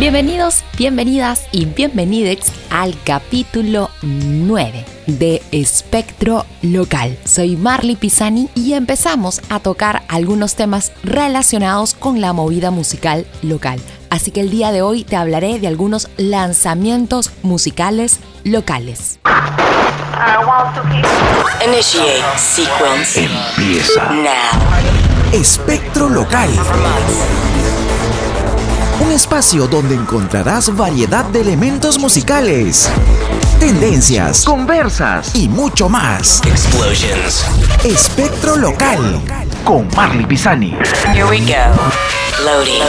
Bienvenidos, bienvenidas y bienvenidex al capítulo 9 de Espectro Local. Soy Marley Pisani y empezamos a tocar algunos temas relacionados con la movida musical local. Así que el día de hoy te hablaré de algunos lanzamientos musicales locales. Initiate sequence. Empieza Now. Espectro Local. Un espacio donde encontrarás variedad de elementos musicales, tendencias, conversas y mucho más. Explosions. Espectro Local con Marley Pisani. Here we go. Loading.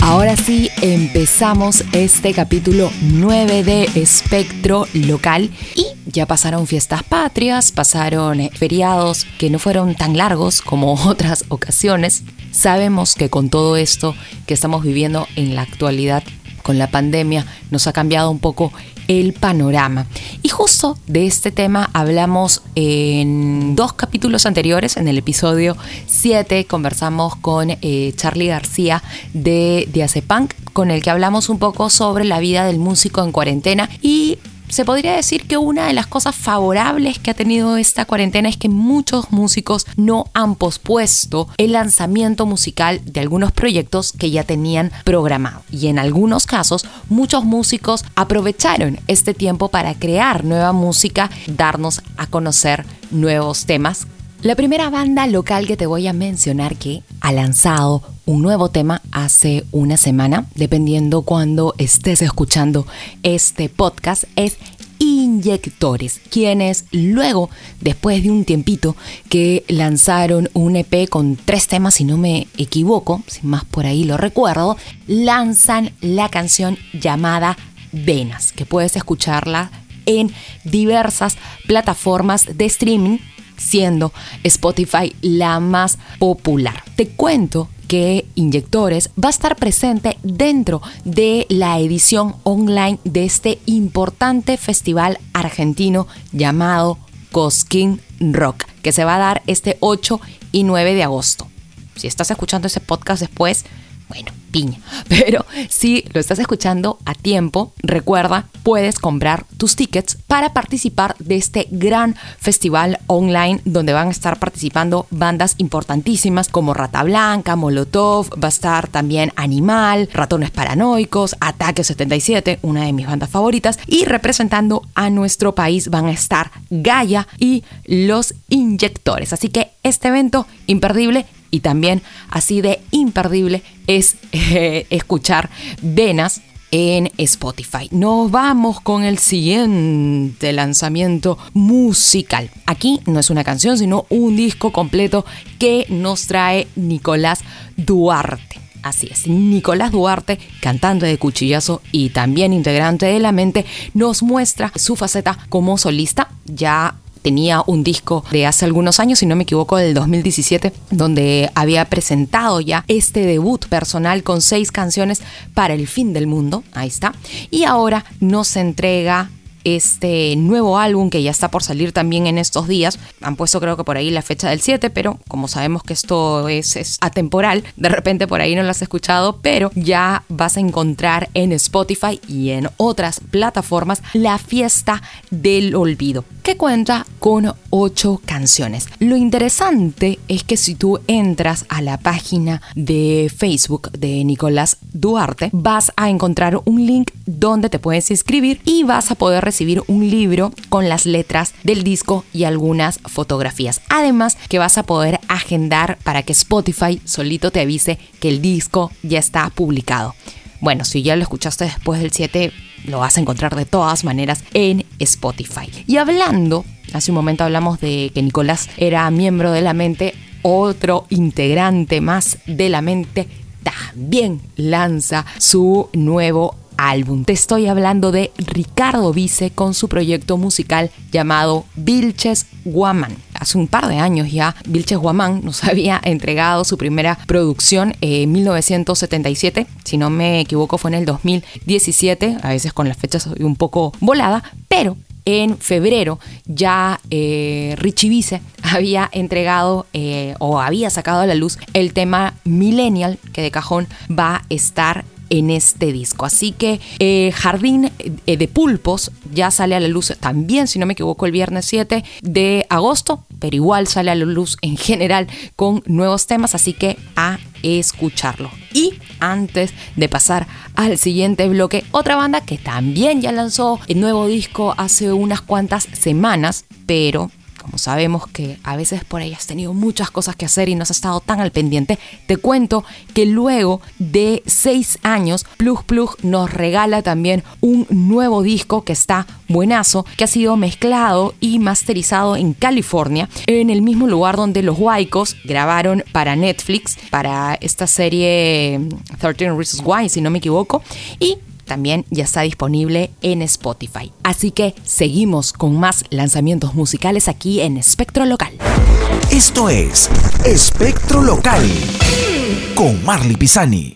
Ahora sí, empezamos este capítulo 9 de Espectro Local y ya pasaron fiestas patrias, pasaron eh, feriados que no fueron tan largos como otras ocasiones. Sabemos que con todo esto que estamos viviendo en la actualidad con la pandemia nos ha cambiado un poco el panorama. Y justo de este tema hablamos en dos capítulos anteriores, en el episodio 7 conversamos con eh, Charlie García de Diazepunk, con el que hablamos un poco sobre la vida del músico en cuarentena y se podría decir que una de las cosas favorables que ha tenido esta cuarentena es que muchos músicos no han pospuesto el lanzamiento musical de algunos proyectos que ya tenían programado. Y en algunos casos, muchos músicos aprovecharon este tiempo para crear nueva música, darnos a conocer nuevos temas la primera banda local que te voy a mencionar que ha lanzado un nuevo tema hace una semana, dependiendo cuando estés escuchando este podcast, es Inyectores, quienes luego, después de un tiempito que lanzaron un EP con tres temas, si no me equivoco, sin más por ahí lo recuerdo, lanzan la canción llamada Venas, que puedes escucharla en diversas plataformas de streaming siendo Spotify la más popular. Te cuento que Inyectores va a estar presente dentro de la edición online de este importante festival argentino llamado Cosquín Rock, que se va a dar este 8 y 9 de agosto. Si estás escuchando ese podcast después, bueno, piña. Pero si lo estás escuchando a tiempo, recuerda, puedes comprar tus tickets para participar de este gran festival online donde van a estar participando bandas importantísimas como Rata Blanca, Molotov, va a estar también Animal, Ratones Paranoicos, Ataque 77, una de mis bandas favoritas, y representando a nuestro país van a estar Gaia y los Inyectores. Así que este evento imperdible y también así de imperdible es eh, escuchar Venas en Spotify. Nos vamos con el siguiente lanzamiento musical. Aquí no es una canción, sino un disco completo que nos trae Nicolás Duarte. Así es, Nicolás Duarte, cantante de Cuchillazo y también integrante de La Mente, nos muestra su faceta como solista. Ya tenía un disco de hace algunos años, si no me equivoco, del 2017, donde había presentado ya este debut personal con seis canciones para el fin del mundo. Ahí está. Y ahora nos entrega este nuevo álbum que ya está por salir también en estos días. Han puesto creo que por ahí la fecha del 7, pero como sabemos que esto es, atemporal, de repente por ahí no lo has escuchado, pero ya vas a encontrar en Spotify y en otras plataformas la fiesta del olvido, que cuenta con ocho canciones. Lo interesante es que si tú entras a la página de Facebook de Nicolás Duarte, vas a encontrar un link donde te puedes inscribir y vas a poder recibir recibir un libro con las letras del disco y algunas fotografías. Además que vas a poder agendar para que Spotify solito te avise que el disco ya está publicado. Bueno, si ya lo escuchaste después del 7, lo vas a encontrar de todas maneras en Spotify. Y hablando, hace un momento hablamos de que Nicolás era miembro de la mente, otro integrante más de la mente también lanza su nuevo álbum. Te estoy hablando de Ricardo Vice con su proyecto musical llamado Vilches Guaman. Hace un par de años ya, Vilches Guamán nos había entregado su primera producción en 1977. Si no me equivoco, fue en el 2017. A veces con las fechas soy un poco volada, pero en febrero ya eh, Richie Vice había entregado eh, o había sacado a la luz el tema Millennial, que de cajón va a estar en este disco. Así que eh, Jardín eh, de Pulpos ya sale a la luz también, si no me equivoco, el viernes 7 de agosto, pero igual sale a la luz en general con nuevos temas, así que a escucharlo. Y antes de pasar al siguiente bloque, otra banda que también ya lanzó el nuevo disco hace unas cuantas semanas, pero sabemos que a veces por ahí has tenido muchas cosas que hacer y no has estado tan al pendiente, te cuento que luego de seis años, Plug Plug nos regala también un nuevo disco que está buenazo, que ha sido mezclado y masterizado en California, en el mismo lugar donde los Waicos grabaron para Netflix, para esta serie 13 Reasons Why, si no me equivoco, y también ya está disponible en Spotify. Así que seguimos con más lanzamientos musicales aquí en Espectro Local. Esto es Espectro Local con Marley Pisani.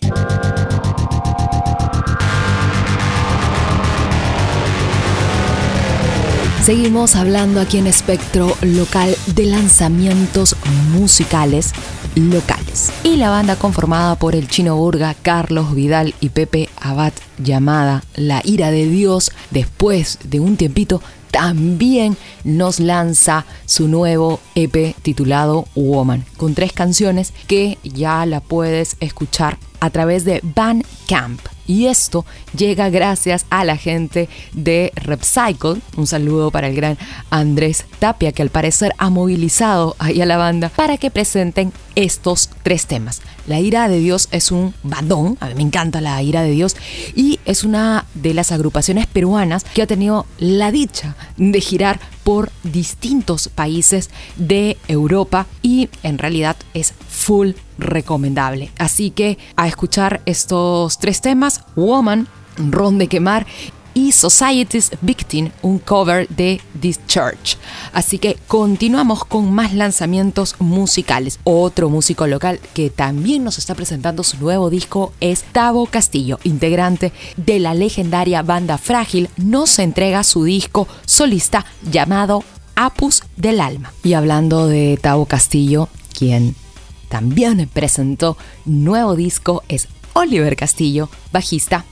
Seguimos hablando aquí en Espectro Local de lanzamientos musicales locales. Y la banda conformada por el chino Burga, Carlos Vidal y Pepe Abad, llamada La Ira de Dios, después de un tiempito, también nos lanza su nuevo EP titulado Woman, con tres canciones que ya la puedes escuchar a través de Bandcamp. Y esto llega gracias a la gente de Repcycle. Un saludo para el gran Andrés Tapia, que al parecer ha movilizado ahí a la banda para que presenten estos tres temas. La ira de Dios es un bandón, a mí me encanta la ira de Dios, y es una de las agrupaciones peruanas que ha tenido la dicha de girar por distintos países de Europa y en realidad es full recomendable. Así que a escuchar estos tres temas, Woman, Ron de Quemar y Society's Victim, un cover de This Church. Así que continuamos con más lanzamientos musicales. Otro músico local que también nos está presentando su nuevo disco es Tavo Castillo, integrante de la legendaria banda Frágil, nos entrega su disco solista llamado Apus del Alma. Y hablando de Tavo Castillo, quien también presentó nuevo disco es Oliver Castillo, bajista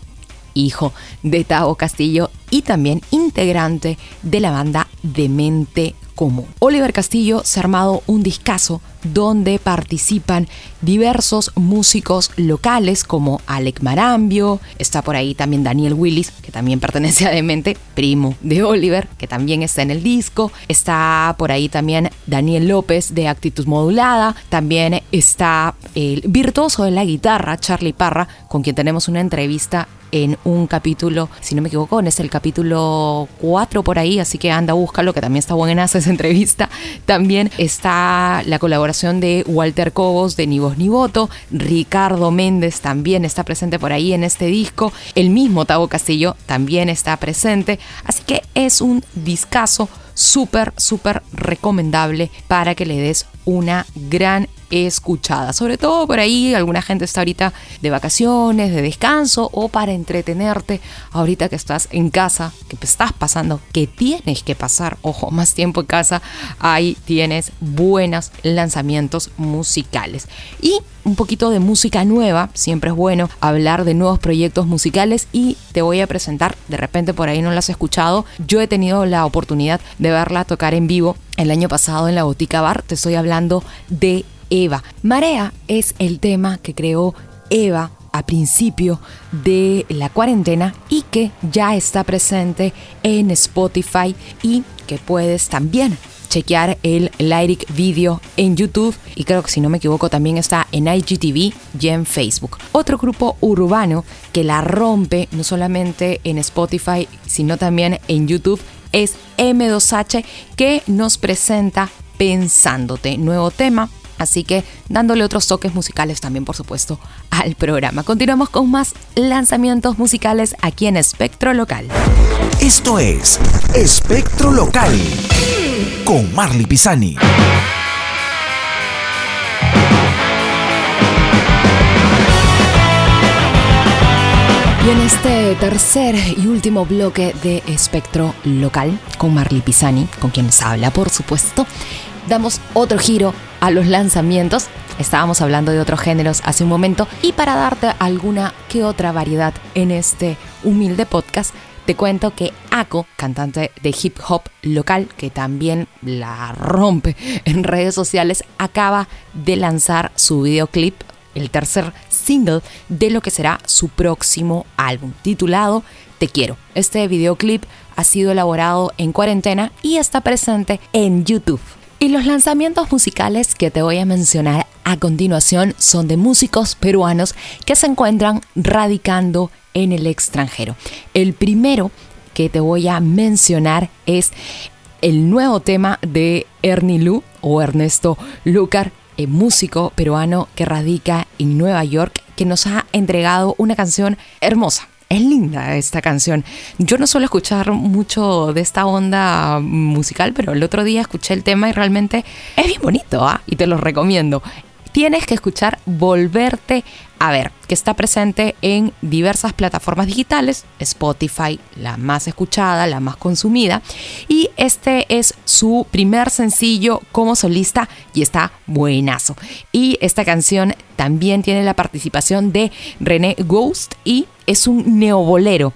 hijo de Tavo Castillo y también integrante de la banda Demente Común. Oliver Castillo se ha armado un discazo donde participan diversos músicos locales como Alec Marambio, está por ahí también Daniel Willis, que también pertenece a Demente, primo de Oliver, que también está en el disco, está por ahí también Daniel López de Actitud Modulada, también está el virtuoso de la guitarra, Charlie Parra, con quien tenemos una entrevista en un capítulo, si no me equivoco, es el capítulo 4 por ahí, así que anda, búscalo, que también está buena esa entrevista. También está la colaboración de Walter Cobos de Ni Voz Ni Voto, Ricardo Méndez también está presente por ahí en este disco, el mismo Tavo Castillo también está presente, así que es un discazo súper, súper recomendable para que le des una gran escuchada. Sobre todo por ahí, alguna gente está ahorita de vacaciones, de descanso o para entretenerte ahorita que estás en casa, que estás pasando, que tienes que pasar, ojo, más tiempo en casa, ahí tienes buenos lanzamientos musicales. Y un poquito de música nueva, siempre es bueno hablar de nuevos proyectos musicales y te voy a presentar, de repente por ahí no lo has escuchado, yo he tenido la oportunidad de verla tocar en vivo el año pasado en la Botica Bar, te estoy hablando de Eva. Marea es el tema que creó Eva a principio de la cuarentena y que ya está presente en Spotify y que puedes también chequear el lyric video en YouTube y creo que si no me equivoco también está en IGTV y en Facebook. Otro grupo urbano que la rompe no solamente en Spotify sino también en YouTube es M2H que nos presenta Pensándote, nuevo tema Así que dándole otros toques musicales también, por supuesto, al programa. Continuamos con más lanzamientos musicales aquí en Espectro Local. Esto es Espectro Local con Marley Pisani. Y en este tercer y último bloque de Espectro Local, con Marley Pisani, con quien les habla, por supuesto, damos otro giro a los lanzamientos. Estábamos hablando de otros géneros hace un momento y para darte alguna que otra variedad en este humilde podcast, te cuento que Ako, cantante de hip hop local, que también la rompe en redes sociales, acaba de lanzar su videoclip, el tercer single de lo que será su próximo álbum, titulado Te quiero. Este videoclip ha sido elaborado en cuarentena y está presente en YouTube. Y los lanzamientos musicales que te voy a mencionar a continuación son de músicos peruanos que se encuentran radicando en el extranjero. El primero que te voy a mencionar es el nuevo tema de Ernie Lu o Ernesto Lucar, el músico peruano que radica en Nueva York, que nos ha entregado una canción hermosa. Es linda esta canción. Yo no suelo escuchar mucho de esta onda musical, pero el otro día escuché el tema y realmente es bien bonito, ¿ah? Y te lo recomiendo tienes que escuchar Volverte a ver, que está presente en diversas plataformas digitales, Spotify, la más escuchada, la más consumida, y este es su primer sencillo como solista y está buenazo. Y esta canción también tiene la participación de René Ghost y es un neobolero,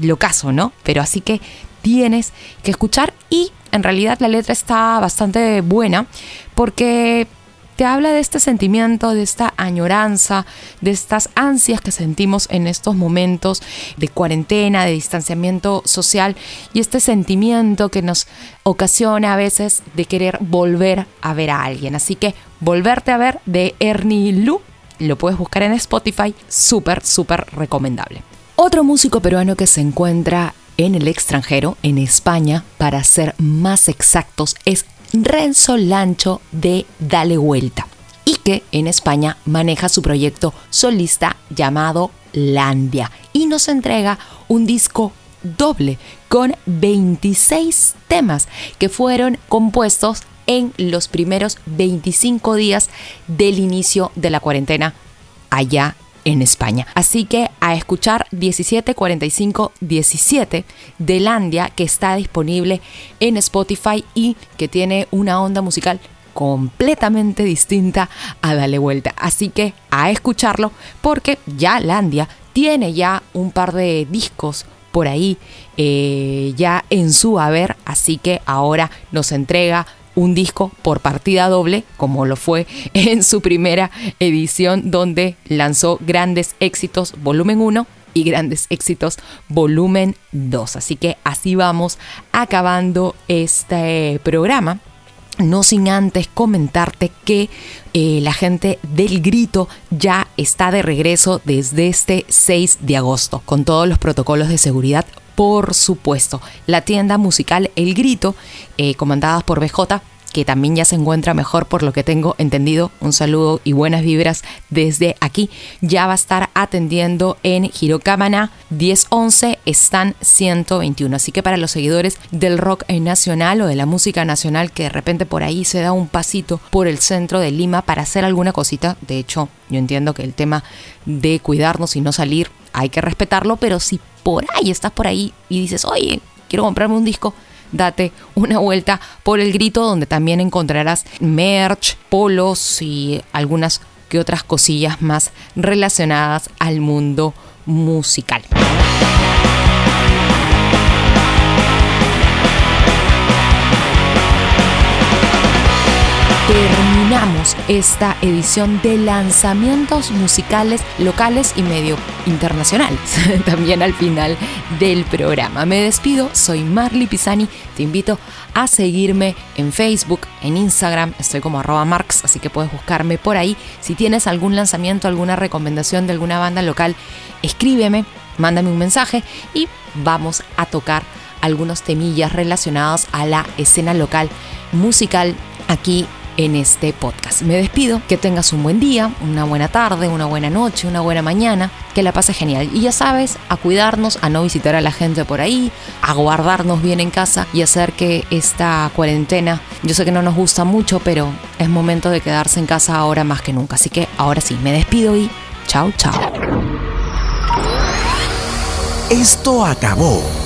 lo caso, ¿no? Pero así que tienes que escuchar y en realidad la letra está bastante buena porque te habla de este sentimiento, de esta añoranza, de estas ansias que sentimos en estos momentos de cuarentena, de distanciamiento social y este sentimiento que nos ocasiona a veces de querer volver a ver a alguien. Así que volverte a ver de Ernie Lu, lo puedes buscar en Spotify, súper, súper recomendable. Otro músico peruano que se encuentra en el extranjero, en España, para ser más exactos, es Renzo Lancho de Dale Vuelta y que en España maneja su proyecto solista llamado Landia y nos entrega un disco doble con 26 temas que fueron compuestos en los primeros 25 días del inicio de la cuarentena allá en España. Así que a escuchar 174517 de Landia que está disponible en Spotify y que tiene una onda musical completamente distinta a Dale Vuelta. Así que a escucharlo porque ya Landia tiene ya un par de discos por ahí eh, ya en su haber, así que ahora nos entrega un disco por partida doble, como lo fue en su primera edición, donde lanzó Grandes Éxitos Volumen 1 y Grandes Éxitos Volumen 2. Así que así vamos acabando este programa. No sin antes comentarte que eh, la gente del grito ya está de regreso desde este 6 de agosto, con todos los protocolos de seguridad por supuesto. La tienda musical El Grito, eh, comandada por BJ, que también ya se encuentra mejor por lo que tengo entendido. Un saludo y buenas vibras desde aquí. Ya va a estar atendiendo en Girocámana 1011, están 121. Así que para los seguidores del rock nacional o de la música nacional que de repente por ahí se da un pasito por el centro de Lima para hacer alguna cosita, de hecho yo entiendo que el tema de cuidarnos y no salir hay que respetarlo, pero si por ahí estás por ahí y dices, oye, quiero comprarme un disco, date una vuelta por el grito donde también encontrarás merch, polos y algunas que otras cosillas más relacionadas al mundo musical. Esta edición de lanzamientos musicales locales y medio internacionales. También al final del programa. Me despido, soy Marley Pisani. Te invito a seguirme en Facebook, en Instagram. Estoy como arroba marx, así que puedes buscarme por ahí. Si tienes algún lanzamiento, alguna recomendación de alguna banda local, escríbeme, mándame un mensaje y vamos a tocar algunos temillas relacionados a la escena local musical aquí en este podcast. Me despido, que tengas un buen día, una buena tarde, una buena noche, una buena mañana, que la pases genial. Y ya sabes, a cuidarnos, a no visitar a la gente por ahí, a guardarnos bien en casa y hacer que esta cuarentena, yo sé que no nos gusta mucho, pero es momento de quedarse en casa ahora más que nunca. Así que ahora sí, me despido y chao, chao. Esto acabó.